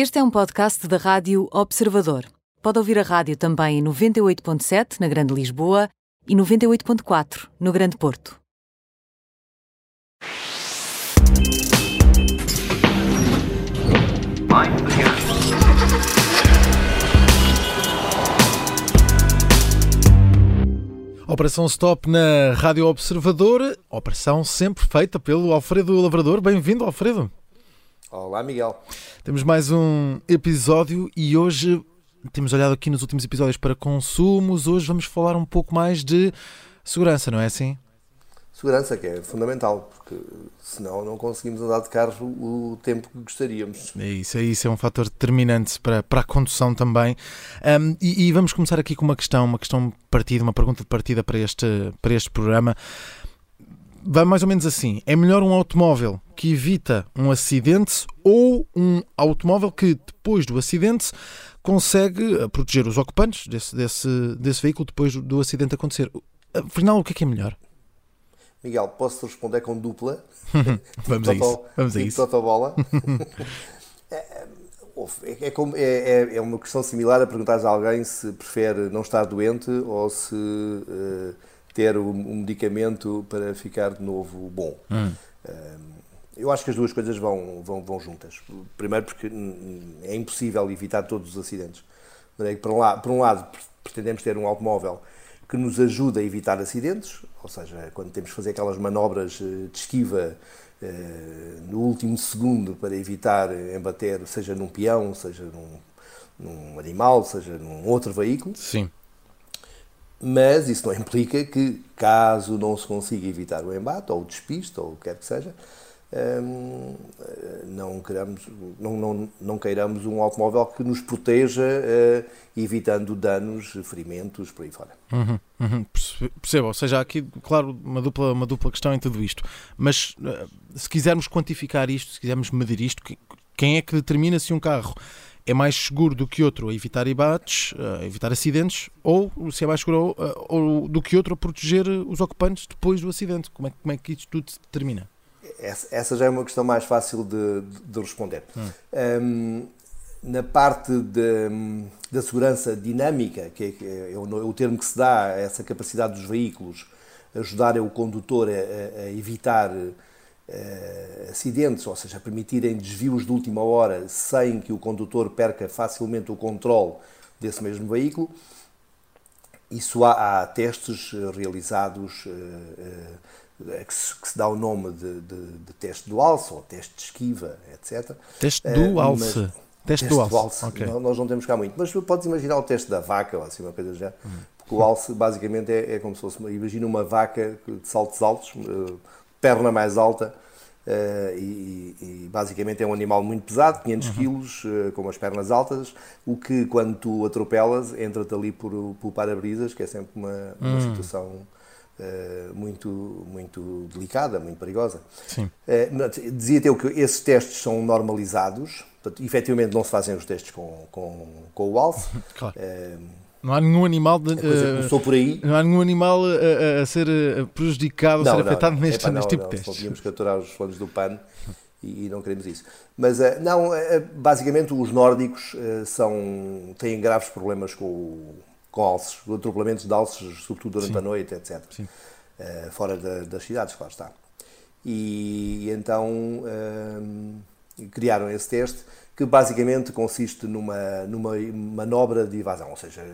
Este é um podcast da Rádio Observador. Pode ouvir a rádio também em 98.7 na Grande Lisboa e 98.4 no Grande Porto. Operação Stop na Rádio Observador, operação sempre feita pelo Alfredo Lavrador. Bem-vindo, Alfredo. Olá, Miguel. Temos mais um episódio e hoje temos olhado aqui nos últimos episódios para consumos. Hoje vamos falar um pouco mais de segurança, não é assim? Segurança, que é fundamental, porque senão não conseguimos andar de carro o tempo que gostaríamos. É isso, é isso, é um fator determinante para, para a condução também. Um, e, e, vamos começar aqui com uma questão, uma questão partida, uma pergunta de partida para este, para este programa. Vai mais ou menos assim: é melhor um automóvel que evita um acidente ou um automóvel que, depois do acidente, consegue eh, proteger os ocupantes desse, desse, desse veículo depois do acidente acontecer? Afinal, o que é que é melhor? Miguel, posso responder com dupla? vamos, a isso. vamos a isso. bola. É, é, é, é, é, uma questão similar a perguntar a alguém se prefere não estar doente ou se uh, ter um, medicamento para ficar de novo bom. Hum. Eu acho que as duas coisas vão, vão, vão juntas. Primeiro porque é impossível evitar todos os acidentes. Por um, lado, por um lado, pretendemos ter um automóvel que nos ajuda a evitar acidentes, ou seja, quando temos que fazer aquelas manobras eh, de esquiva eh, no último segundo para evitar embater, seja num peão, seja num, num animal, seja num outro veículo. Sim. Mas isso não implica que, caso não se consiga evitar o embate, ou o despiste, ou o que quer que seja, Hum, não, queiramos, não, não, não queiramos um automóvel que nos proteja, uh, evitando danos, ferimentos, por aí fora. Uhum, uhum, percebo, ou seja, há aqui, claro, uma dupla, uma dupla questão em tudo isto, mas uh, se quisermos quantificar isto, se quisermos medir isto, quem é que determina se um carro é mais seguro do que outro a evitar embates, a evitar acidentes, ou se é mais seguro ou, ou, do que outro a proteger os ocupantes depois do acidente? Como é, como é que isto tudo se determina? essa já é uma questão mais fácil de, de responder. Hum. Um, na parte de, da segurança dinâmica, que é, é, o, é, o, termo que se dá a essa capacidade dos veículos ajudar o condutor a, a evitar uh, acidentes, ou seja, permitirem desvios de última hora sem que o condutor perca facilmente o controle desse mesmo veículo. Isso há, há testes realizados uh, uh, que se, que se, dá o nome de, de, de, teste do alce ou teste de esquiva, etc. Teste do alce. Mas, teste, do alce. Do alce. Okay. Nós não temos cá muito. Mas podes imaginar o teste da vaca ou assim, uma coisa já. Hum. Porque o alce basicamente é, é, como se fosse. Imagina uma vaca de saltos altos, eh, perna mais alta. Uh, e, e, basicamente é um animal muito pesado, 500 uhum. quilos, uh, com as pernas altas, o que quando tu atropelas entra-te ali por, por para-brisas, que é sempre uma, uma hum. situação Uh, muito, muito delicada, muito perigosa. Sim. Dizia-te eu que esses testes são normalizados, portanto, efetivamente não se fazem os testes com, com, com o alce. Claro. Uh, não há nenhum animal de, uh, por aí. Não há nenhum animal a, a ser prejudicado, não, a ser não, afetado não. Neste, Epa, neste tipo de testes. Não podíamos capturar os flanos do pano e, e, não queremos isso. Mas não, basicamente os nórdicos são, têm graves problemas com com alces, atropelamentos de alces, sobretudo durante Sim. a noite, etc. Uh, fora da, das cidades, claro está. E, e então uh, criaram esse teste que basicamente consiste numa, numa manobra de evasão, ou seja,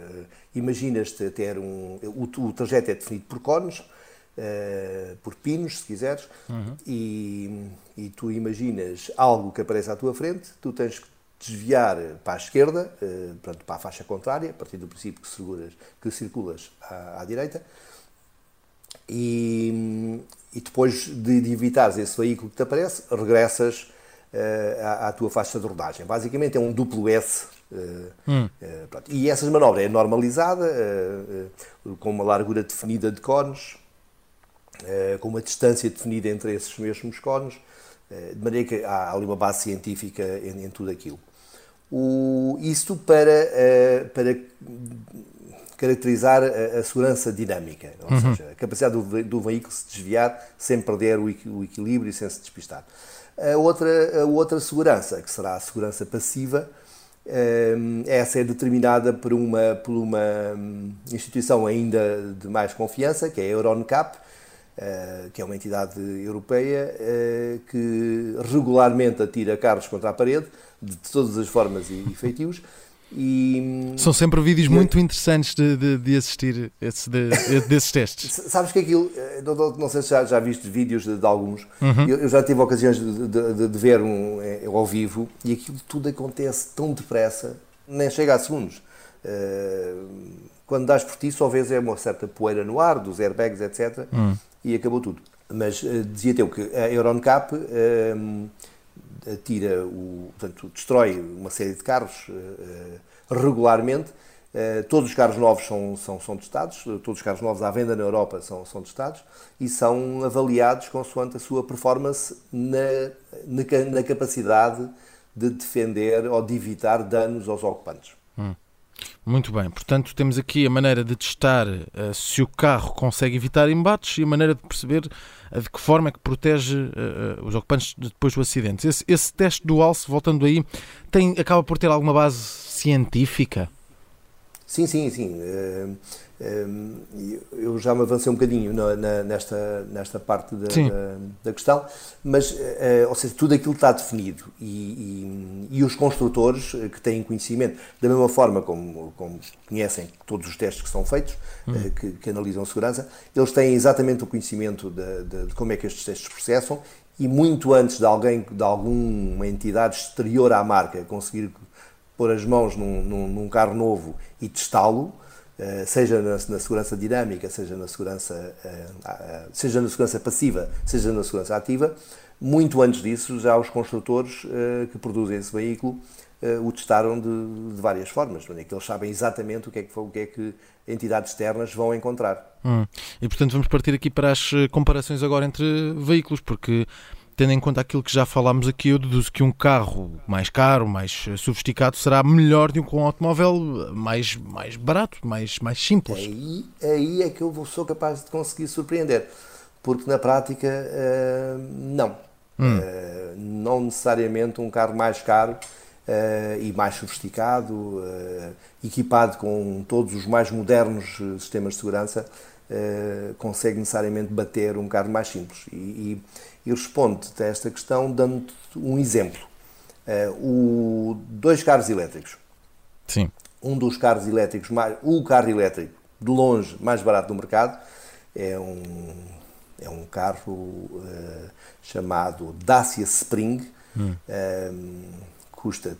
imaginas-te ter um. O, o, trajeto é definido por cones, uh, por pinos, se quiseres, uhum. e, e tu imaginas algo que aparece à tua frente, tu tens que desviar para a esquerda, eh, portanto, para a faixa contrária, a partir do princípio que, seguras, que circulas à, à direita, e, e depois de, de evitares esse veículo que te aparece, regressas uh, à, à, tua faixa de rodagem. Basicamente é um duplo S. Uh, hum. uh, e essa manobra é normalizada, com uma largura definida de cones, com uma distância definida entre esses mesmos cones, de maneira que há ali uma base científica em, em tudo aquilo. O, isto para, para caracterizar a, a, segurança dinâmica, ou uhum. seja, a capacidade do, do, veículo se desviar sem perder o, o, equilíbrio e sem se despistar. A outra, a outra segurança, que será a segurança passiva, essa é determinada por uma, por uma hum, instituição ainda de mais confiança, que é a Euroncap, eh, que é uma entidade europeia eh, que regularmente atira carros contra a parede, de todas as formas e feitios. E, São sempre vídeos muito interessantes de, de, de assistir esse, de, desses testes. Sabes que aquilo, eh, não, não, sei se já, já viste vídeos de, alguns, uhum. eu, eu, já tive ocasiões de, ver um ao vivo e aquilo tudo acontece tão depressa, nem chega a segundos. quando dás por ti, só vês é uma certa poeira no ar, dos airbags, etc. Uhum e acabou tudo. Mas uh, dizia eu que a Euroncap uh, tira o, portanto, destrói uma série de carros uh, regularmente. todos os carros novos são, são, são testados, todos os carros novos à venda na Europa são, são testados e são avaliados consoante a sua performance na, na, na capacidade de defender ou de evitar danos aos ocupantes. Muito bem, portanto temos aqui a maneira de testar uh, se o carro consegue evitar embates e a maneira de perceber uh, de que forma é que protege uh, os ocupantes depois do acidente. Esse, esse teste do alce, voltando aí, tem, acaba por ter alguma base científica? Sim, sim, sim eu já me avancei um bocadinho nesta, nesta parte da, da, da, questão, mas, eh, ou seja, tudo aquilo está definido e, e, e, os construtores eh, que têm conhecimento, da mesma forma como, como conhecem todos os testes que são feitos, hum. que, que, analisam segurança, eles têm exatamente o conhecimento de, de, como é que estes testes processam e muito antes de alguém, de alguma entidade exterior à marca conseguir pôr as mãos num, num, num carro novo e testá-lo, eh, seja na, na, segurança dinâmica, seja na segurança, uh, seja na segurança passiva, seja na segurança ativa, muito antes disso, já os construtores uh, que produzem esse veículo o testaram de, de várias formas, é que eles sabem exatamente o que é que, o que, é que entidades externas vão encontrar. Hum. E portanto vamos partir aqui para as comparações agora entre veículos, porque tendo em conta aquilo que já falámos aqui, eu deduzo que um carro mais caro, mais sofisticado, será melhor do que um automóvel mais, mais barato, mais, mais simples. Aí, aí é que eu sou capaz de conseguir surpreender, porque na prática, uh, não. Hum. Uh, não necessariamente um carro mais caro uh, e mais sofisticado, equipado com todos os mais modernos sistemas de segurança, consegue necessariamente bater um carro mais simples. E, e e responde a esta questão dando um exemplo. Uh, o, dois carros elétricos. Sim. Um dos carros elétricos, mais, o carro elétrico de longe mais barato do mercado, é um, é um carro uh, chamado Dacia Spring, hum. um, custa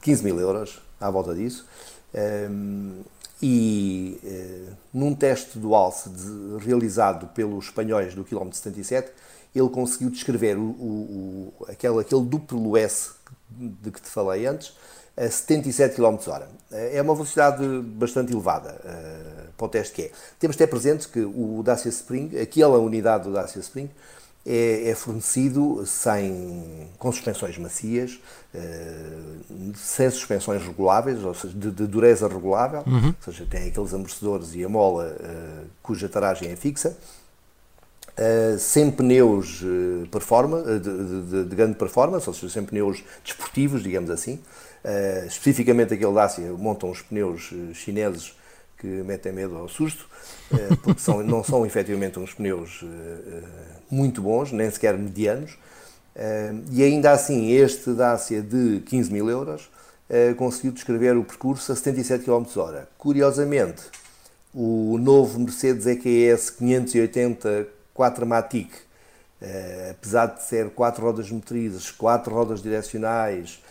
15 mil euros, à volta disso. Um, e uh, num teste do alce de, realizado pelos espanhóis do quilómetro 77, ele conseguiu descrever o, o, o, aquele, aquele duplo S de que te falei antes a 77 km h É uma velocidade bastante elevada uh, para o teste que é. Temos até presente que o Dacia Spring, aquela unidade do Dacia Spring, é, é fornecido sem, com suspensões macias, uh, sem suspensões reguláveis, ou seja, de, de dureza regulável, uhum. ou seja, tem aqueles amortecedores e a mola uh, cuja taragem é fixa, Uh, sem pneus uh, performa, uh, de, de, de, grande performance, ou seja, sem pneus desportivos, digamos assim. especificamente aquele Dacia montam os pneus chineses que metem medo ao susto, porque são, não são efetivamente uns pneus muito bons, nem sequer medianos. e ainda assim, este Dacia de 15 mil euros conseguiu descrever o percurso a 77 km h Curiosamente, o novo Mercedes EQS 580 4Matic, uh, apesar de ser quatro rodas motrizes, quatro rodas direcionais,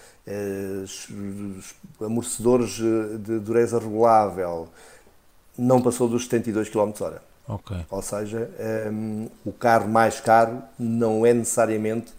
amortecedores eh, de dureza regulável, não passou dos 72 km/h. Okay. Ou seja, um, o carro mais caro não é necessariamente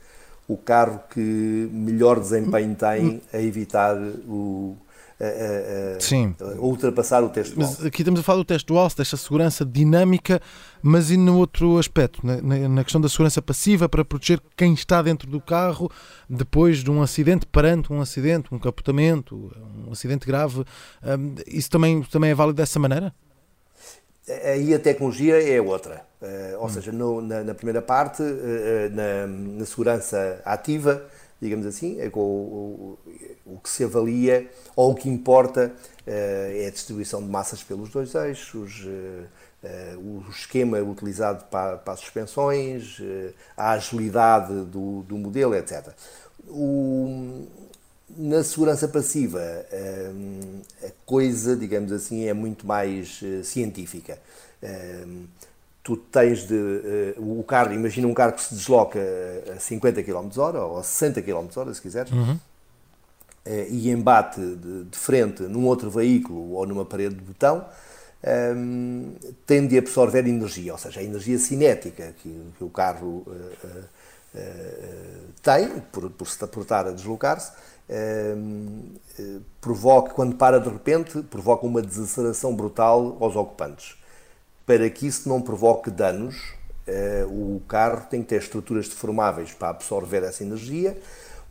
o carro que melhor desempenho tem a evitar o, a, a, Sim. a ultrapassar o teste Mas aqui estamos a falar do teste dual, desta segurança dinâmica, mas e no outro aspecto, na, na, questão da segurança passiva para proteger quem está dentro do carro depois de um acidente, perante um acidente, um capotamento, um acidente grave, um, isso também, também é válido dessa maneira? Aí a tecnologia é outra. Uh, ou hum. seja, no, na, na, primeira parte, uh, na, na, segurança ativa, digamos assim, é com o, o, o, que se avalia ou o que importa é a distribuição de massas pelos dois eixos, o esquema utilizado para, para as suspensões, a agilidade do, do modelo, etc. O, na segurança passiva, a coisa, digamos assim, é muito mais científica tu tens de. Uh, o carro, imagina um carro que se desloca a 50 km hora ou a 60 km hora, se quiseres, uhum. uh, e embate de, frente num outro veículo ou numa parede de botão, um, ehm, tem de absorver energia, ou seja, a energia cinética que, o carro tem por, por, por estar a deslocar-se. Ehm, provoca, quando para de repente, provoca uma desaceleração brutal aos ocupantes para que isso não provoque danos, eh, o carro tem que ter estruturas deformáveis para absorver essa energia.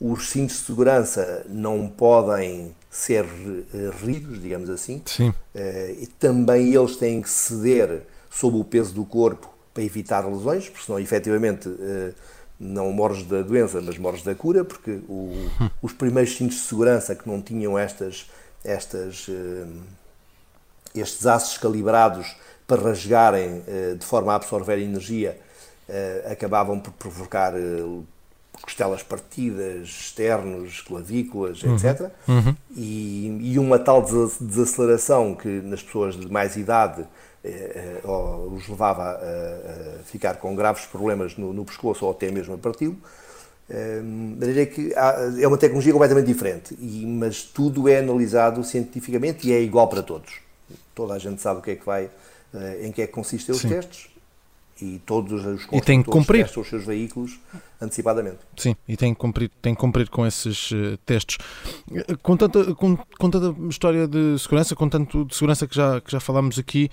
Os cintos de segurança não podem ser eh, rígidos, digamos assim. Sim. Eh, e também eles têm que ceder sob o peso do corpo para evitar lesões, porque senão, efetivamente, não morres da doença, mas morres da cura, porque o, os primeiros cintos de segurança que não tinham estas, estas, estes aços calibrados para rasgarem eh, de forma a absorver energia, eh, acabavam por provocar eh, costelas partidas, externos, clavículas, uhum. etc. Uhum. E, e, uma tal desaceleração que nas pessoas de mais idade eh, os levava a, a, ficar com graves problemas no, no pescoço ou até mesmo a parti-lo. maneira que há, é uma tecnologia completamente diferente, e, mas tudo é analisado cientificamente e é igual para todos. Toda a gente sabe o que é que vai eh, em que é que consistem os Sim. testes e todos os e tem que cumprir. os seus veículos antecipadamente. Sim, e tem que cumprir, tem que cumprir com esses uh, testes. Com tanta, com, com tanta história de segurança, com tanto de segurança que já, que já falámos aqui,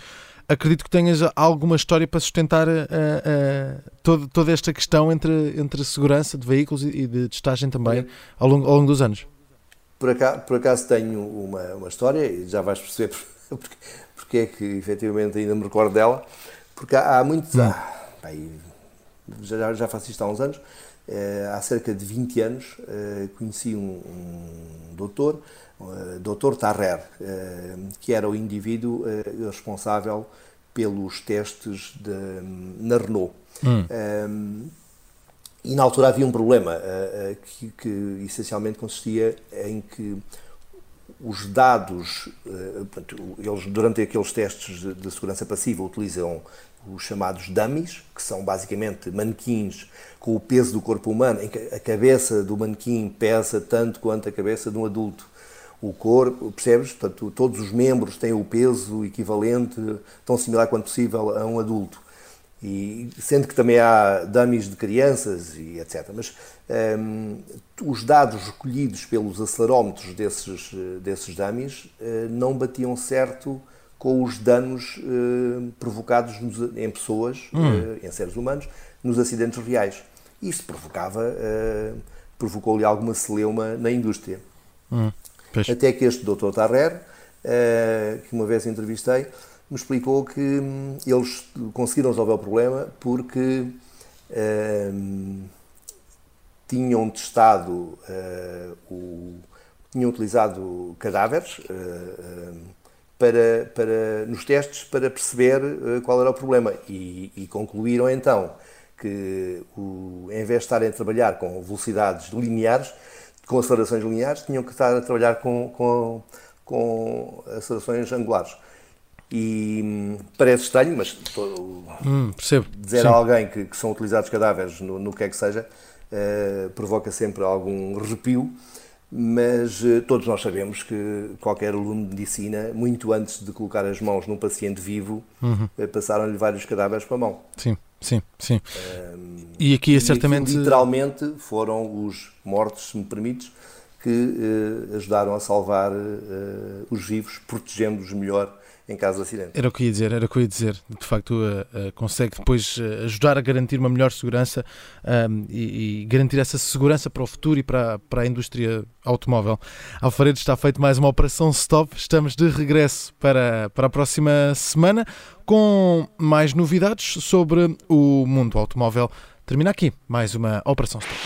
acredito que tenhas alguma história para sustentar uh, uh, todo, toda esta questão entre, entre segurança de veículos e de testagem também ao longo, ao longo dos anos. Por acaso, por acaso tenho uma, uma história, e já vais perceber porque, porque é que efetivamente ainda me recordo dela, porque há, há muitos. Hum. Ah, bem, já, já faço isto há uns anos. Eh, há cerca de 20 anos eh, conheci um, um doutor, uh, doutor Tarrer, que era o indivíduo responsável pelos testes de, na Renault. Hum. Um, e na altura havia um problema que, que essencialmente consistia em que os dados, eh, eles durante aqueles testes de segurança passiva utilizam os chamados dummies, que são basicamente manequins com o peso do corpo humano, em que a cabeça do manequim pesa tanto quanto a cabeça de um adulto. O corpo, percebes? Portanto, todos os membros têm o peso equivalente, tão similar quanto possível a um adulto. E, sendo que também há dummies de crianças e etc. Mas um, os dados recolhidos pelos acelerómetros desses, desses dummies uh, não batiam certo com os danos uh, provocados nos, em pessoas, hum. uh, em seres humanos, nos acidentes reais. Isto provocava, provocou-lhe alguma celeuma na indústria. Hum. Até que este Dr. Tarrer, que uma vez entrevistei, me explicou que hum, eles conseguiram resolver o problema porque hum, tinham testado uh, o, tinham utilizado cadáveres uh, para, para, nos testes para perceber uh, qual era o problema e, e concluíram então que o, em vez de estarem a trabalhar com velocidades lineares, com acelerações lineares, tinham que estar a trabalhar com, com, com acelerações angulares. E parece estranho, mas hum, dizer Sim. a alguém que, que, são utilizados cadáveres no, no que é que seja uh, provoca sempre algum arrepio, mas uh, todos nós sabemos que qualquer aluno de medicina, muito antes de colocar as mãos num paciente vivo, uhum. uh, passaram-lhe vários cadáveres para a mão. Sim, sim, sim. e aqui é certamente. literalmente foram os mortos, se me permites, que ajudaram a salvar os vivos, protegendo-os melhor em caso de acidente. Era o que ia dizer, era o que eu ia dizer. De facto, uh, uh, consegue depois uh, ajudar a garantir uma melhor segurança um, e, e, garantir essa segurança para o futuro e para, para a indústria automóvel. Alfaredo está feito mais uma operação stop. Estamos de regresso para, para a próxima semana com mais novidades sobre o mundo automóvel. Termina aqui mais uma operação stop.